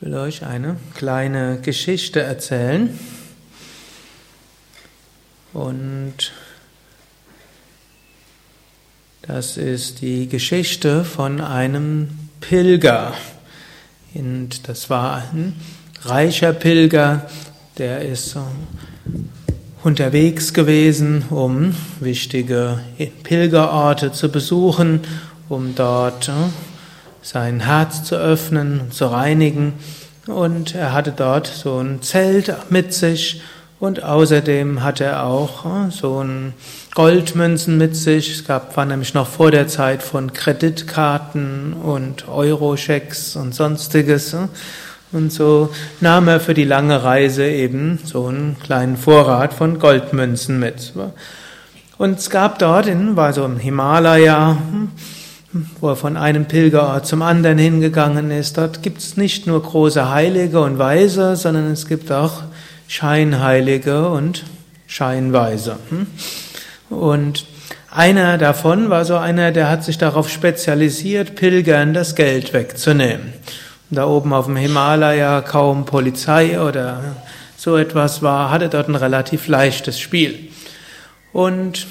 Ich will euch eine kleine Geschichte erzählen. Und das ist die Geschichte von einem Pilger. Und das war ein reicher Pilger, der ist unterwegs gewesen, um wichtige Pilgerorte zu besuchen, um dort sein Herz zu öffnen, zu reinigen. Und er hatte dort so ein Zelt mit sich und außerdem hatte er auch äh, so ein Goldmünzen mit sich. Es gab, war nämlich noch vor der Zeit von Kreditkarten und Eurochecks und sonstiges. Und so nahm er für die lange Reise eben so einen kleinen Vorrat von Goldmünzen mit. Und es gab dort, in, war so im Himalaya, wo er von einem Pilgerort zum anderen hingegangen ist. Dort gibt es nicht nur große Heilige und Weise, sondern es gibt auch Scheinheilige und Scheinweise. Hm? Und einer davon war so einer, der hat sich darauf spezialisiert, Pilgern das Geld wegzunehmen. Da oben auf dem Himalaya kaum Polizei oder so etwas war, hatte dort ein relativ leichtes Spiel. Und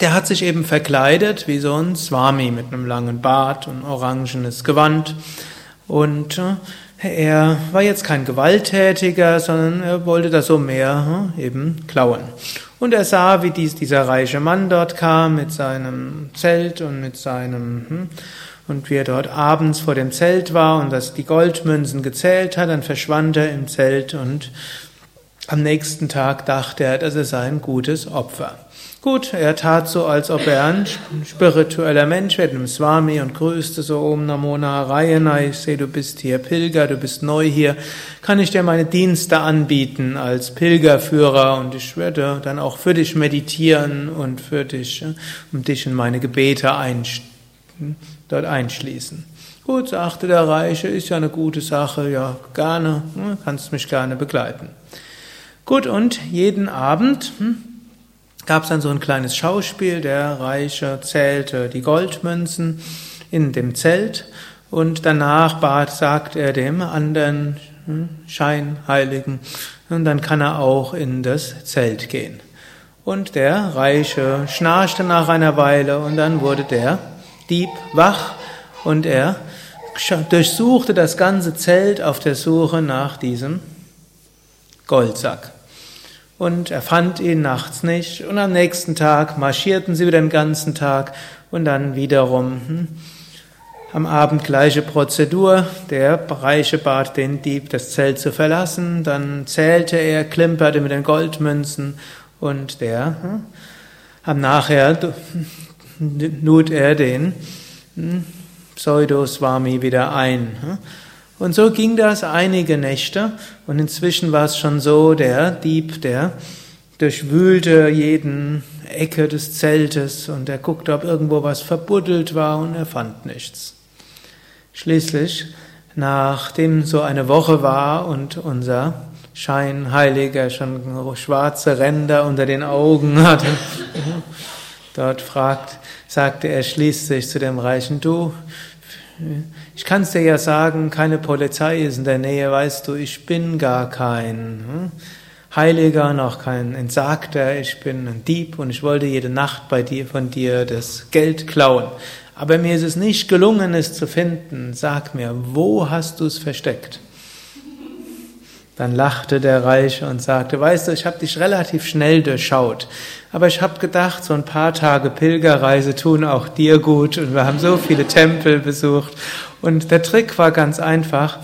der hat sich eben verkleidet wie so ein Swami mit einem langen Bart und orangenes Gewand. Und äh, er war jetzt kein Gewalttätiger, sondern er wollte das so mehr äh, eben klauen. Und er sah, wie dies, dieser reiche Mann dort kam mit seinem Zelt und mit seinem, hm, und wie er dort abends vor dem Zelt war und dass die Goldmünzen gezählt hat, dann verschwand er im Zelt und am nächsten Tag dachte er, das sei ein gutes Opfer. Gut, er tat so, als ob er ein spiritueller Mensch wäre, einem Swami und grüßte so Om Namo Narayana. Ich sehe, du bist hier Pilger, du bist neu hier. Kann ich dir meine Dienste anbieten als Pilgerführer und ich werde dann auch für dich meditieren und für dich, um dich in meine Gebete einsch dort einschließen. Gut, sagte der Reiche, ist ja eine gute Sache, ja, gerne, hm, kannst mich gerne begleiten. Gut, und jeden Abend, hm, gab es dann so ein kleines Schauspiel, der Reiche zählte die Goldmünzen in dem Zelt und danach bat, sagt er dem anderen hm, Scheinheiligen, und dann kann er auch in das Zelt gehen. Und der Reiche schnarchte nach einer Weile und dann wurde der Dieb wach und er durchsuchte das ganze Zelt auf der Suche nach diesem Goldsack und er fand ihn nachts nicht und am nächsten Tag marschierten sie wieder den ganzen Tag und dann wiederum hm, am Abend gleiche Prozedur. Der Reiche bat den Dieb, das Zelt zu verlassen, dann zählte er, klimperte mit den Goldmünzen und der hm, am nachher lud er den hm, Pseudo-Swami wieder ein. Hm. Und so ging das einige Nächte und inzwischen war es schon so, der Dieb, der durchwühlte jeden Ecke des Zeltes und er guckte, ob irgendwo was verbuddelt war und er fand nichts. Schließlich, nachdem so eine Woche war und unser Scheinheiliger schon schwarze Ränder unter den Augen hatte, dort fragt, sagte er schließlich zu dem Reichen, du, ich kann es dir ja sagen, keine Polizei ist in der Nähe, weißt du, ich bin gar kein hm, Heiliger, noch kein Entsagter, ich bin ein Dieb und ich wollte jede Nacht bei dir von dir das Geld klauen. Aber mir ist es nicht gelungen, es zu finden. Sag mir, wo hast du es versteckt? Dann lachte der Reiche und sagte, weißt du, ich habe dich relativ schnell durchschaut, aber ich habe gedacht, so ein paar Tage Pilgerreise tun auch dir gut und wir haben so viele Tempel besucht und der Trick war ganz einfach,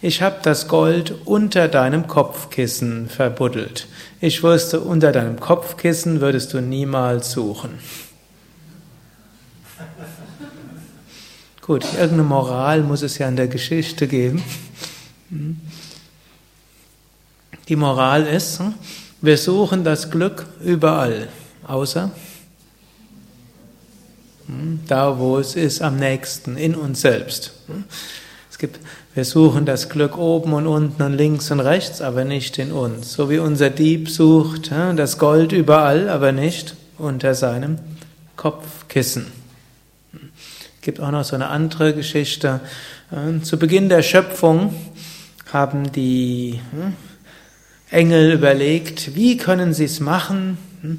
ich habe das Gold unter deinem Kopfkissen verbuddelt. Ich wusste, unter deinem Kopfkissen würdest du niemals suchen. Gut, irgendeine Moral muss es ja in der Geschichte geben. Die Moral ist, hm, wir suchen das Glück überall, außer hm, da, wo es ist, am nächsten, in uns selbst. Hm. Es gibt, wir suchen das Glück oben und unten und links und rechts, aber nicht in uns. So wie unser Dieb sucht das Gold überall, aber nicht unter seinem Kopfkissen. Es gibt auch noch so eine andere Geschichte. Zu Beginn der Schöpfung haben die Engel überlegt, wie können sie es machen, hm,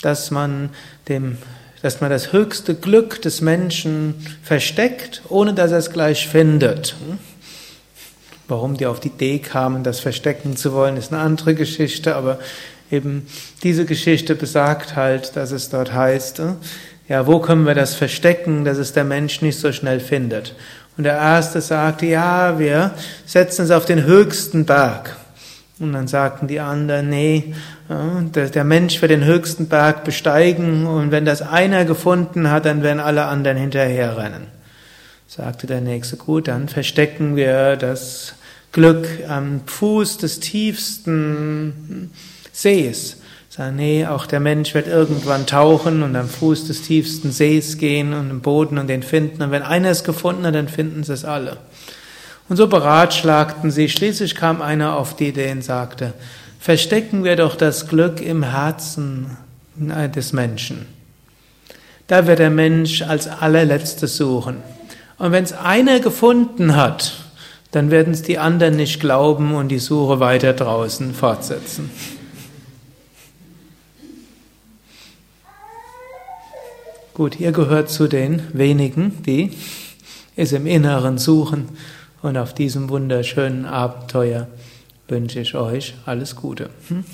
dass man dem dass man das höchste Glück des Menschen versteckt, ohne dass er es gleich findet. Hm? Warum die auf die Idee kamen, das verstecken zu wollen, ist eine andere Geschichte, aber eben diese Geschichte besagt halt, dass es dort heißt, äh, ja, wo können wir das verstecken, dass es der Mensch nicht so schnell findet? Und der Erste sagte, ja, wir setzen es auf den höchsten Berg. Und dann sagten die anderen, nee, der Mensch wird den höchsten Berg besteigen und wenn das einer gefunden hat, dann werden alle anderen hinterherrennen. Sagte der Nächste, gut, dann verstecken wir das Glück am Fuß des tiefsten Sees. Sagen, nee, auch der Mensch wird irgendwann tauchen und am Fuß des tiefsten Sees gehen und im Boden und den finden. Und wenn einer es gefunden hat, dann finden sie es alle. Und so beratschlagten sie. Schließlich kam einer auf die Idee und sagte, verstecken wir doch das Glück im Herzen des Menschen. Da wird der Mensch als allerletztes suchen. Und wenn es einer gefunden hat, dann werden es die anderen nicht glauben und die Suche weiter draußen fortsetzen. Gut, ihr gehört zu den wenigen, die es im Inneren suchen. Und auf diesem wunderschönen Abenteuer wünsche ich euch alles Gute. Hm?